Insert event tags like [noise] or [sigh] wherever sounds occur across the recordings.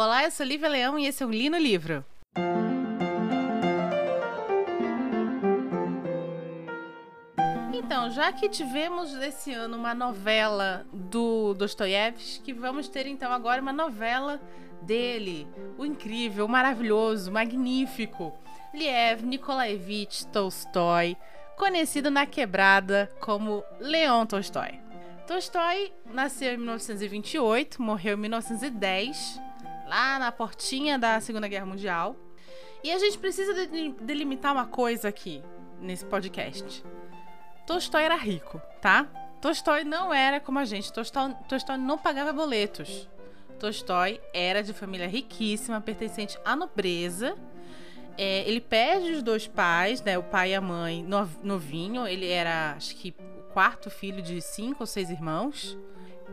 Olá, eu sou Lívia Leão e esse é o Li no Livro. Então, já que tivemos esse ano uma novela do Dostoiévski, vamos ter então agora uma novela dele, o incrível, o maravilhoso, magnífico Liev Nikolaevich Tolstói, conhecido na quebrada como Leon Tolstói. Tolstói nasceu em 1928, morreu em 1910, lá na portinha da Segunda Guerra Mundial. E a gente precisa delimitar uma coisa aqui nesse podcast. Tolstói era rico, tá? Tolstói não era como a gente. Tolstói, não pagava boletos. Tolstói era de família riquíssima, pertencente à nobreza é, ele perde os dois pais, né? O pai e a mãe novinho. Ele era, acho que, o quarto filho de cinco ou seis irmãos.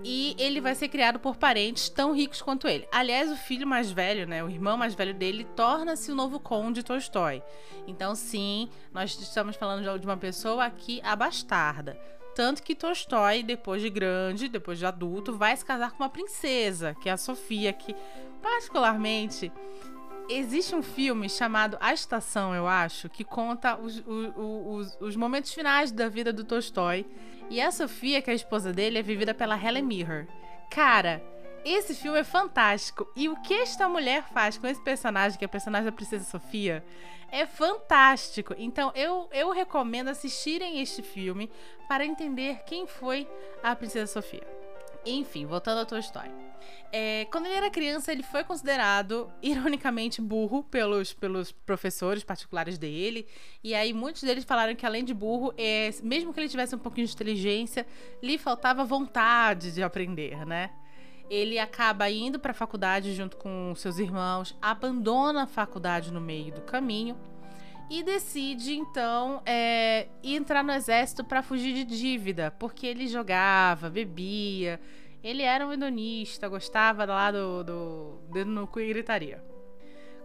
E ele vai ser criado por parentes tão ricos quanto ele. Aliás, o filho mais velho, né, o irmão mais velho dele, torna-se o novo conde Tolstói. Então, sim, nós estamos falando de uma pessoa aqui abastarda. Tanto que Tolstói, depois de grande, depois de adulto, vai se casar com uma princesa, que é a Sofia, que particularmente Existe um filme chamado A Estação, eu acho, que conta os, os, os, os momentos finais da vida do Tolstói. E a Sofia, que é a esposa dele, é vivida pela Helen Mirren. Cara, esse filme é fantástico. E o que esta mulher faz com esse personagem, que é o personagem da Princesa Sofia, é fantástico. Então eu, eu recomendo assistirem este filme para entender quem foi a Princesa Sofia. Enfim, voltando tua história. É, quando ele era criança, ele foi considerado, ironicamente, burro pelos, pelos professores particulares dele. E aí, muitos deles falaram que, além de burro, é, mesmo que ele tivesse um pouquinho de inteligência, lhe faltava vontade de aprender, né? Ele acaba indo para a faculdade junto com seus irmãos, abandona a faculdade no meio do caminho e decide então é, entrar no exército para fugir de dívida, porque ele jogava, bebia, ele era um hedonista, gostava lá do, do dedo no cu e gritaria.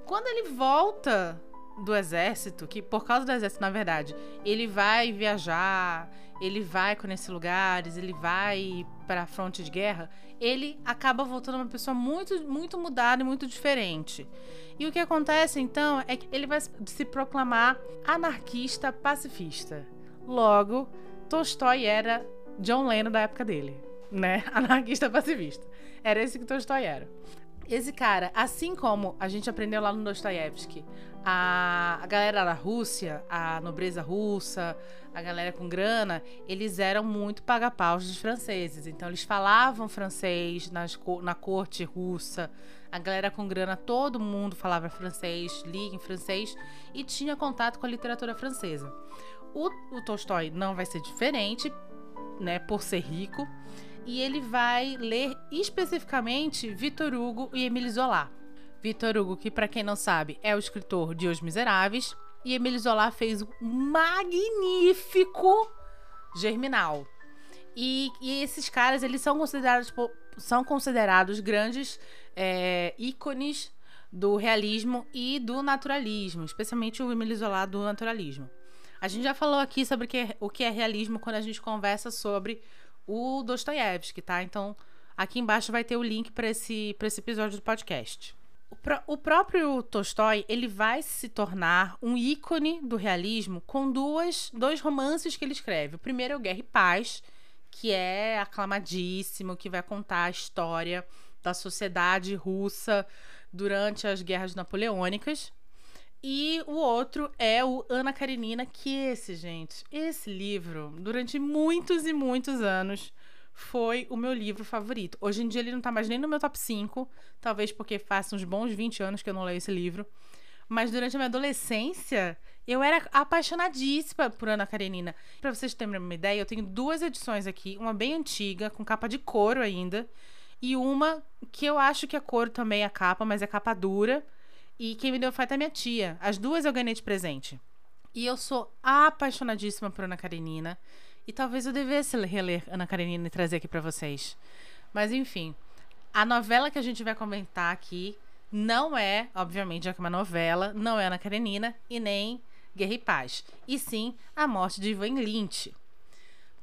Quando ele volta do exército, que por causa do exército, na verdade, ele vai viajar, ele vai conhecer lugares, ele vai para a fronte de guerra, ele acaba voltando uma pessoa muito, muito mudada e muito diferente. E o que acontece então é que ele vai se proclamar anarquista pacifista. Logo, Tolstói era John Lennon da época dele, né? [laughs] Anarquista pacifista. Era esse que Tolstói era. Esse cara, assim como a gente aprendeu lá no Dostoiévski, a, a galera da Rússia, a nobreza russa, a galera com grana, eles eram muito paga-paus dos franceses. Então, eles falavam francês nas, na corte russa. A galera com grana, todo mundo falava francês, lia em francês e tinha contato com a literatura francesa. O, o Tolstói não vai ser diferente, né, por ser rico e ele vai ler especificamente Victor Hugo e Emile Zola. Victor Hugo, que para quem não sabe, é o escritor de Os Miseráveis, e Emile Zola fez um magnífico Germinal. E, e esses caras, eles são considerados, são considerados grandes é, ícones do realismo e do naturalismo, especialmente o Emile Zola do naturalismo. A gente já falou aqui sobre o que é, o que é realismo quando a gente conversa sobre o Dostoiévski, tá? Então, aqui embaixo vai ter o link para esse, esse episódio do podcast. O, pró o próprio Tolstói, ele vai se tornar um ícone do realismo com duas, dois romances que ele escreve. O primeiro é o Guerra e Paz, que é aclamadíssimo, que vai contar a história da sociedade russa durante as guerras napoleônicas. E o outro é o Ana Karenina, que esse, gente, esse livro, durante muitos e muitos anos, foi o meu livro favorito. Hoje em dia ele não tá mais nem no meu top 5, talvez porque faça uns bons 20 anos que eu não leio esse livro. Mas durante a minha adolescência, eu era apaixonadíssima por Ana Karenina. Para vocês terem uma ideia, eu tenho duas edições aqui, uma bem antiga, com capa de couro ainda, e uma que eu acho que é couro também a capa, mas é capa dura e quem me deu foi até minha tia. As duas eu ganhei de presente. E eu sou apaixonadíssima por Ana Karenina. E talvez eu devesse reler Ana Karenina e trazer aqui para vocês. Mas enfim, a novela que a gente vai comentar aqui não é, obviamente, já que é uma novela, não é Ana Karenina e nem Guerra e Paz. E sim A Morte de Ivan Lynch.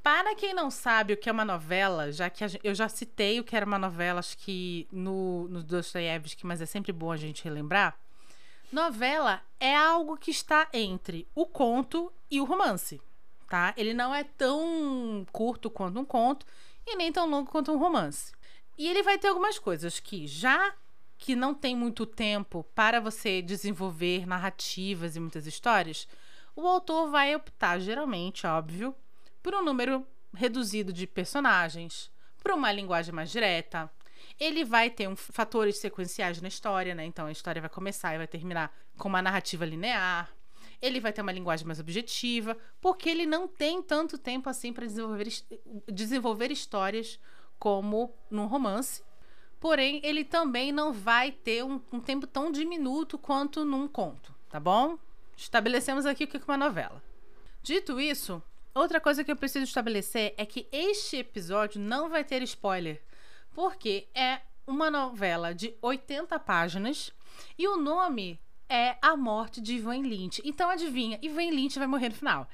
Para quem não sabe o que é uma novela, já que eu já citei o que era uma novela, acho que no, no Dostoiévski, mas é sempre bom a gente relembrar. Novela é algo que está entre o conto e o romance, tá? Ele não é tão curto quanto um conto e nem tão longo quanto um romance. E ele vai ter algumas coisas que já que não tem muito tempo para você desenvolver narrativas e muitas histórias, o autor vai optar, geralmente, óbvio, por um número reduzido de personagens, por uma linguagem mais direta. Ele vai ter um, fatores sequenciais na história, né? Então a história vai começar e vai terminar com uma narrativa linear. Ele vai ter uma linguagem mais objetiva, porque ele não tem tanto tempo assim para desenvolver, desenvolver histórias como num romance. Porém, ele também não vai ter um, um tempo tão diminuto quanto num conto, tá bom? Estabelecemos aqui o que é uma novela. Dito isso, outra coisa que eu preciso estabelecer é que este episódio não vai ter spoiler, porque é uma novela de 80 páginas e o nome é A Morte de Ivan Lynch. Então adivinha, Ivan Lynch vai morrer no final.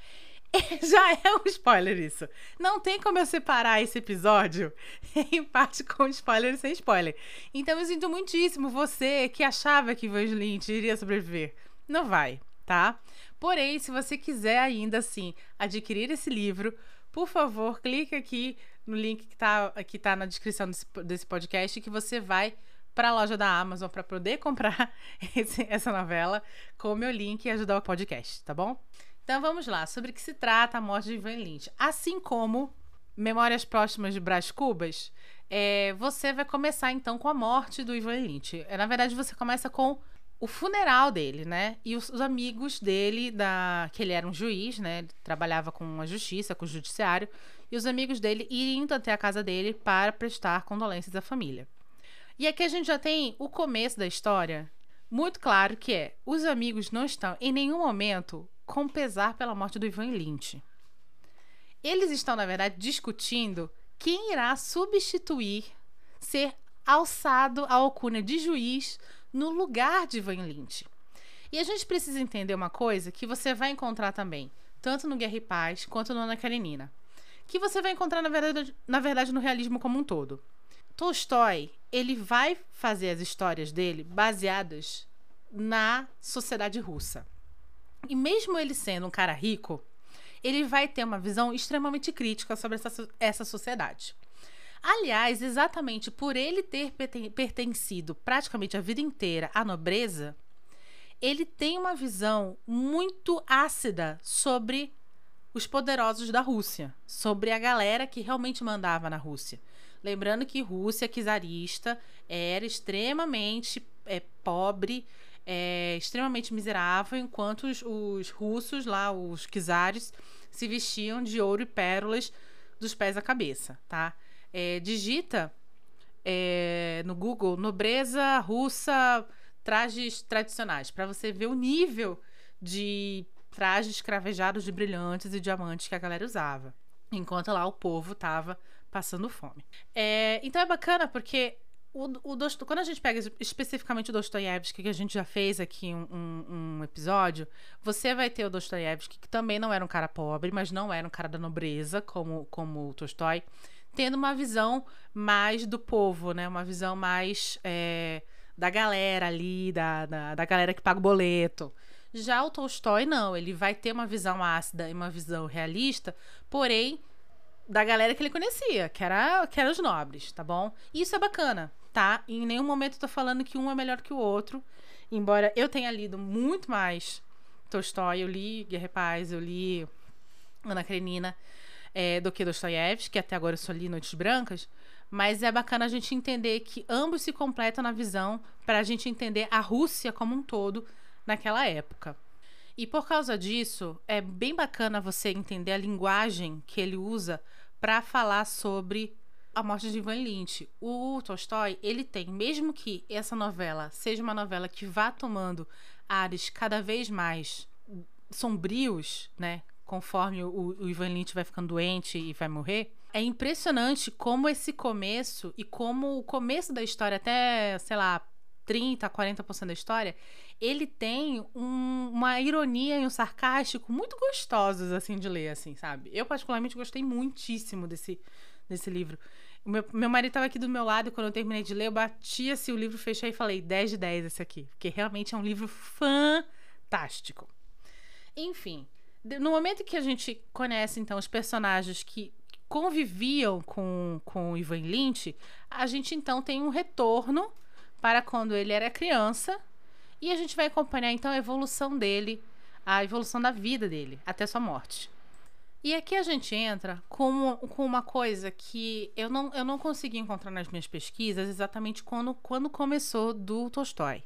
[laughs] Já é um spoiler isso. Não tem como eu separar esse episódio [laughs] em parte com spoiler e sem spoiler. Então eu sinto muitíssimo você que achava que Ivan Lynch iria sobreviver. Não vai, tá? Porém, se você quiser ainda assim adquirir esse livro, por favor, clique aqui no link que tá, que tá na descrição desse, desse podcast que você vai para a loja da Amazon para poder comprar [laughs] esse, essa novela com o meu link e ajudar o podcast, tá bom? Então vamos lá, sobre o que se trata a morte de Ivan Lynch. Assim como Memórias Próximas de Brás Cubas, é, você vai começar então com a morte do Ivan Lynch. É, na verdade, você começa com o funeral dele, né? E os, os, amigos dele, da que ele era um juiz, né? Ele trabalhava com a justiça, com o judiciário, e os amigos dele indo até a casa dele para prestar condolências à família. E aqui a gente já tem o começo da história, muito claro que é: os amigos não estão em nenhum momento com pesar pela morte do Ivan Lynch. Eles estão, na verdade, discutindo quem irá substituir, ser alçado à alcunha de juiz no lugar de Ivan Lynch. E a gente precisa entender uma coisa que você vai encontrar também, tanto no Guerra e Paz quanto no Ana Karenina, que você vai encontrar, na verdade, na verdade, no realismo como um todo. Tolstói, ele vai fazer as histórias dele baseadas na sociedade russa. E mesmo ele sendo um cara rico, ele vai ter uma visão extremamente crítica sobre essa, essa sociedade. Aliás, exatamente por ele ter pertencido praticamente a vida inteira à nobreza, ele tem uma visão muito ácida sobre os poderosos da Rússia, sobre a galera que realmente mandava na Rússia. Lembrando que Rússia czarista era extremamente é, pobre, é, extremamente miserável, enquanto os, os, russos lá, os czares, se vestiam de ouro e pérolas dos pés à cabeça, tá? É, digita é, no Google nobreza russa trajes tradicionais para você ver o nível de trajes cravejados de brilhantes e diamantes que a galera usava, enquanto lá o povo tava passando fome. É, então é bacana porque o, o quando a gente pega especificamente o Dostoiévski, que a gente já fez aqui um, um, um, episódio, você vai ter o Dostoiévski, que também não era um cara pobre, mas não era um cara da nobreza, como, como o Tolstói, tendo uma visão mais do povo, né? Uma visão mais é, da galera ali, da, da, da galera que paga o boleto. Já o Tolstói, não, ele vai ter uma visão ácida e uma visão realista, porém da galera que ele conhecia, que era, que eram os nobres, tá bom? E isso é bacana, tá? Em nenhum momento eu tô falando que um é melhor que o outro, embora eu tenha lido muito mais Tolstói, eu li Guerra e Paz, eu li Ana Karenina, é, do que Dostoiévski, que até agora eu só li Noites Brancas, mas é bacana a gente entender que ambos se completam na visão para a gente entender a Rússia como um todo naquela época. E por causa disso, é bem bacana você entender a linguagem que ele usa para falar sobre a morte de Ivan Lynch. O Tolstói, ele tem, mesmo que essa novela seja uma novela que vá tomando ares cada vez mais sombrios, né, conforme o, o Ivan Lynch vai ficando doente e vai morrer, é impressionante como esse começo e como o começo da história até, sei lá, 30% a 40% da história, ele tem um, uma ironia e um sarcástico muito gostosos, assim, de ler, assim, sabe? Eu, particularmente, gostei muitíssimo desse, desse livro. O meu, meu marido estava aqui do meu lado e quando eu terminei de ler, eu batia se o livro, fechei e falei 10 de 10 esse aqui. Porque realmente é um livro fantástico. Enfim, no momento que a gente conhece, então, os personagens que conviviam com, com o Ivan Lynch, a gente então tem um retorno para quando ele era criança e a gente vai acompanhar então a evolução dele, a evolução da vida dele até sua morte. E aqui a gente entra com, com uma coisa que eu não, eu não consegui encontrar nas minhas pesquisas exatamente quando, quando começou do Tolstói.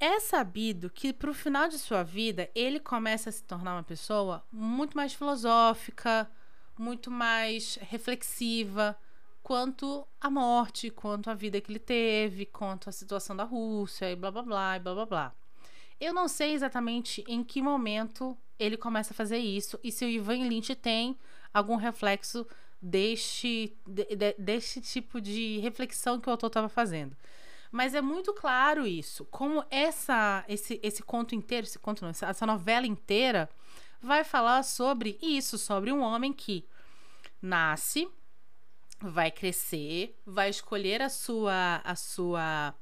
É sabido que para o final de sua vida ele começa a se tornar uma pessoa muito mais filosófica, muito mais reflexiva quanto à morte, quanto à vida que ele teve, quanto à situação da Rússia e blá blá blá e blá blá blá. Eu não sei exatamente em que momento ele começa a fazer isso e se o Ivan Lynch tem algum reflexo deste, de, de, deste tipo de reflexão que o autor estava fazendo. Mas é muito claro isso, como essa esse, esse conto inteiro, esse conto não, essa novela inteira vai falar sobre isso, sobre um homem que nasce, vai crescer, vai escolher a sua a sua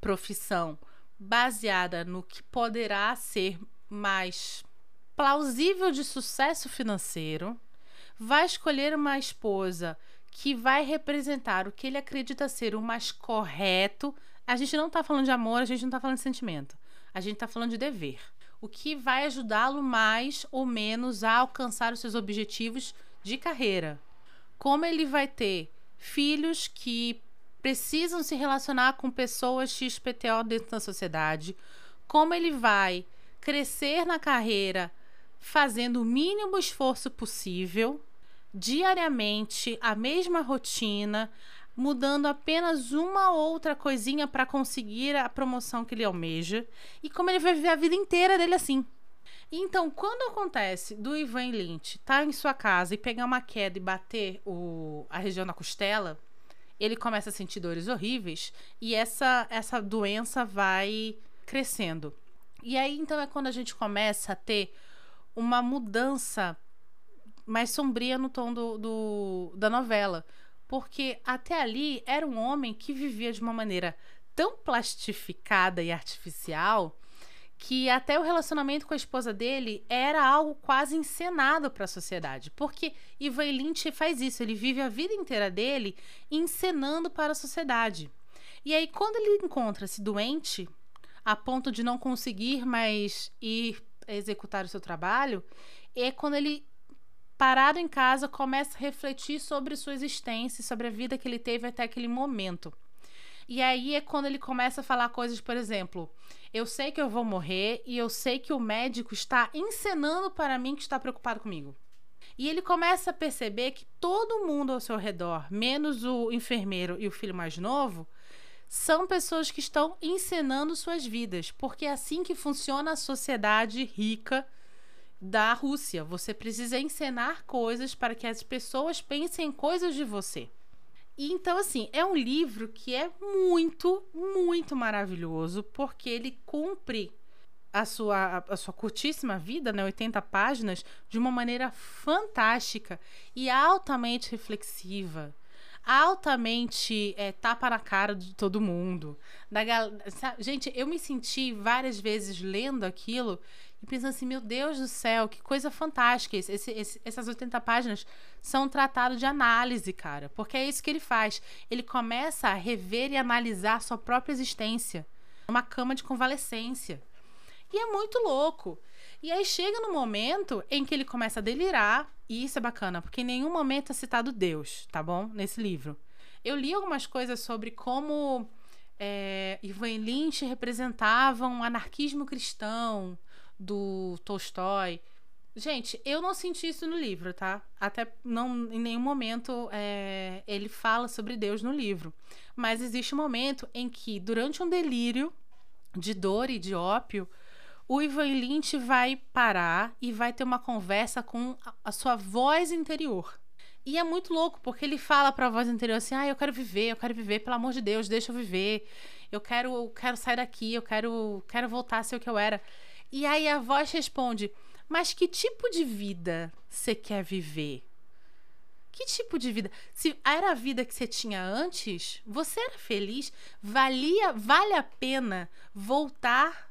profissão baseada no que poderá ser mais plausível de sucesso financeiro, vai escolher uma esposa que vai representar o que ele acredita ser o mais correto. A gente não está falando de amor, a gente não está falando de sentimento. A gente está falando de dever o que vai ajudá-lo mais ou menos a alcançar os seus objetivos de carreira. Como ele vai ter filhos que precisam se relacionar com pessoas XPTO dentro da sociedade, como ele vai crescer na carreira fazendo o mínimo esforço possível, diariamente, a mesma rotina, mudando apenas uma outra coisinha para conseguir a promoção que ele almeja e como ele vai viver a vida inteira dele assim. Então, quando acontece do Ivan Lynch estar tá em sua casa e pegar uma queda e bater o, a região da costela, ele começa a sentir dores horríveis e essa, essa doença vai crescendo. E aí, então, é quando a gente começa a ter uma mudança mais sombria no tom do, do da novela porque até ali era um homem que vivia de uma maneira tão plastificada e artificial que até o relacionamento com a esposa dele era algo quase encenado para a sociedade. Porque Ivan Lynch faz isso, ele vive a vida inteira dele encenando para a sociedade. E aí, quando ele encontra-se doente, a ponto de não conseguir mais ir executar o seu trabalho, é quando ele parado em casa, começa a refletir sobre sua existência, sobre a vida que ele teve até aquele momento. E aí é quando ele começa a falar coisas, por exemplo, eu sei que eu vou morrer e eu sei que o médico está encenando para mim que está preocupado comigo. E ele começa a perceber que todo mundo ao seu redor, menos o enfermeiro e o filho mais novo, são pessoas que estão encenando suas vidas, porque é assim que funciona a sociedade rica da Rússia. Você precisa encenar coisas para que as pessoas pensem em coisas de você. E então, assim, é um livro que é muito, muito maravilhoso, porque ele cumpre a sua, a sua curtíssima vida, né, 80 páginas, de uma maneira fantástica e altamente reflexiva. Altamente é, tapa na cara de todo mundo. Da gal... Gente, eu me senti várias vezes lendo aquilo e pensando assim, meu Deus do céu, que coisa fantástica. Esse, esse, essas 80 páginas são um tratado de análise, cara. Porque é isso que ele faz. Ele começa a rever e analisar sua própria existência. Uma cama de convalescência. E é muito louco. E aí chega no momento em que ele começa a delirar, e isso é bacana, porque em nenhum momento é citado Deus, tá bom? Nesse livro. Eu li algumas coisas sobre como é, Ivan Lynch representava um anarquismo cristão, do Tolstói. Gente, eu não senti isso no livro, tá? Até não em nenhum momento é, ele fala sobre Deus no livro. Mas existe um momento em que, durante um delírio de dor e de ópio, o Ivan Lynch vai parar e vai ter uma conversa com a sua voz interior. E é muito louco, porque ele fala para a voz interior assim: ah, eu quero viver, eu quero viver, pelo amor de Deus, deixa eu viver. eu quero, quero sair daqui, eu quero, quero voltar a ser o que eu era. E aí a voz responde: Mas que tipo de vida você quer viver? Que tipo de vida? Se era a vida que você tinha antes, você era feliz? Valia, vale a pena voltar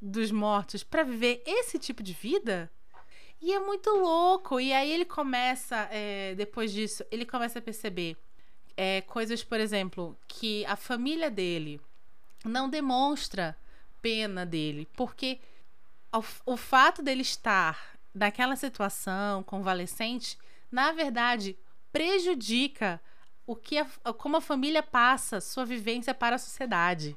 dos mortos para viver esse tipo de vida? E é muito louco. E aí ele começa, é, depois disso, ele começa a perceber é, coisas, por exemplo, que a família dele não demonstra pena dele, porque o, o fato dele estar naquela situação convalescente, na verdade, prejudica o que a, como a família passa sua vivência para a sociedade.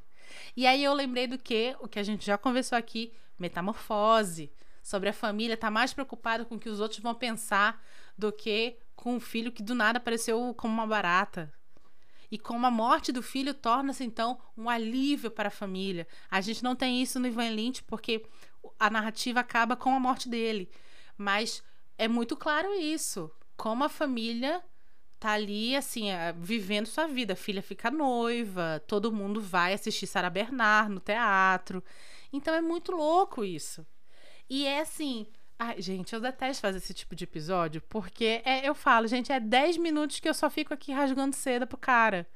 E aí eu lembrei do que o que a gente já conversou aqui, metamorfose, sobre a família tá mais preocupada com o que os outros vão pensar do que com o filho que do nada apareceu como uma barata. E como a morte do filho torna-se então um alívio para a família. A gente não tem isso no Ivan Lynch porque a narrativa acaba com a morte dele. Mas é muito claro isso. Como a família tá ali, assim, vivendo sua vida. A filha fica noiva, todo mundo vai assistir Sarah Bernard no teatro. Então é muito louco isso. E é assim. Ai, gente, eu detesto fazer esse tipo de episódio, porque é, eu falo, gente, é 10 minutos que eu só fico aqui rasgando seda pro cara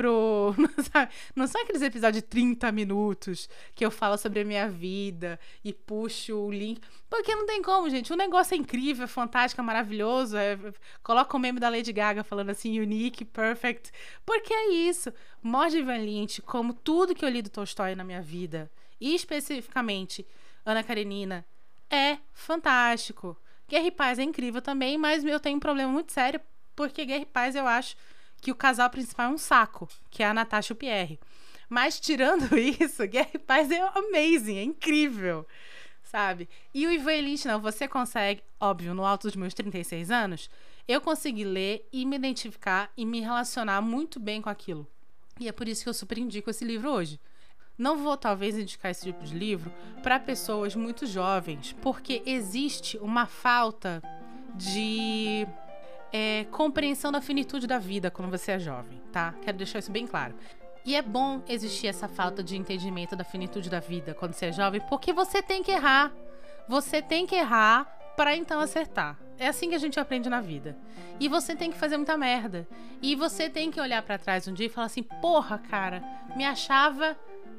pro. [laughs] Não são aqueles episódios de 30 minutos que eu falo sobre a minha vida e puxo o link. Porque não tem como, gente. O negócio é incrível, é fantástico, é maravilhoso. É... Coloca o meme da Lady Gaga falando assim, unique, perfect. Porque é isso. Morde Van Lynch, como tudo que eu li do Tolstói na minha vida, e especificamente Ana Karenina, é fantástico. Guerra e Paz é incrível também, mas eu tenho um problema muito sério, porque Guerra e Paz eu acho que o casal principal é um saco, que é a Natasha Pierre. Mas tirando [laughs] isso, Guerra e Paz é amazing, é incrível, sabe? E o Ivan Elite, não, você consegue, óbvio, no alto dos meus 36 anos, eu consegui ler e me identificar e me relacionar muito bem com aquilo. E é por isso que eu super indico esse livro hoje. Não vou talvez indicar esse tipo de livro para pessoas muito jovens, porque existe uma falta de é, compreensão da finitude da vida quando você é jovem, tá? Quero deixar isso bem claro. E é bom existir essa falta de entendimento da finitude da vida quando você é jovem, porque você tem que errar. Você tem que errar para então acertar. É assim que a gente aprende na vida. E você tem que fazer muita merda. E você tem que olhar para trás um dia e falar assim: "Porra, cara, me achava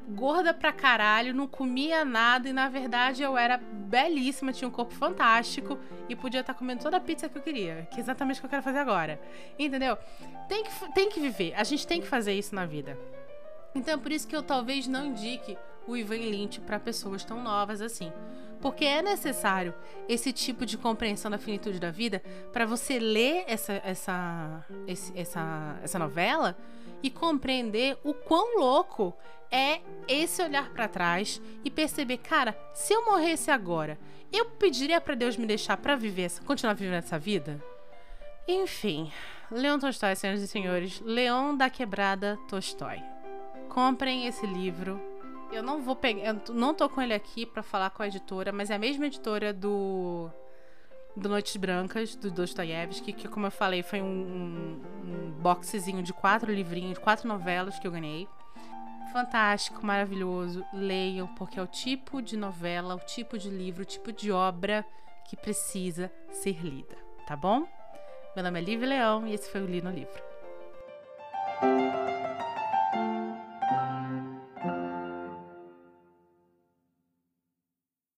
gorda pra caralho, não comia nada e na verdade eu era belíssima, tinha um corpo fantástico e podia estar tá comendo toda a pizza que eu queria, que é exatamente o que eu quero fazer agora. Entendeu? Tem que, tem que viver, a gente tem que fazer isso na vida. Então é por isso que eu talvez não indique o Ivan Lynch para pessoas tão novas assim. Porque é necessário esse tipo de compreensão da finitude da vida para você ler essa, essa, esse, essa, essa novela e compreender o quão louco é esse olhar para trás e perceber, cara, se eu morresse agora, eu pediria para Deus me deixar para viver, essa, continuar vivendo essa vida? Enfim, Leon Tolstói, senhoras e senhores, Leão da Quebrada Tolstói. Comprem esse livro. Eu não vou pegar, eu não tô com ele aqui para falar com a editora, mas é a mesma editora do do Noites Brancas, do Dostoiévski, que, como eu falei, foi um, um, um boxezinho de quatro livrinhos, quatro novelas que eu ganhei. Fantástico, maravilhoso. Leiam, porque é o tipo de novela, o tipo de livro, o tipo de obra que precisa ser lida, tá bom? Meu nome é Lívia Leão e esse foi o Li no Livro.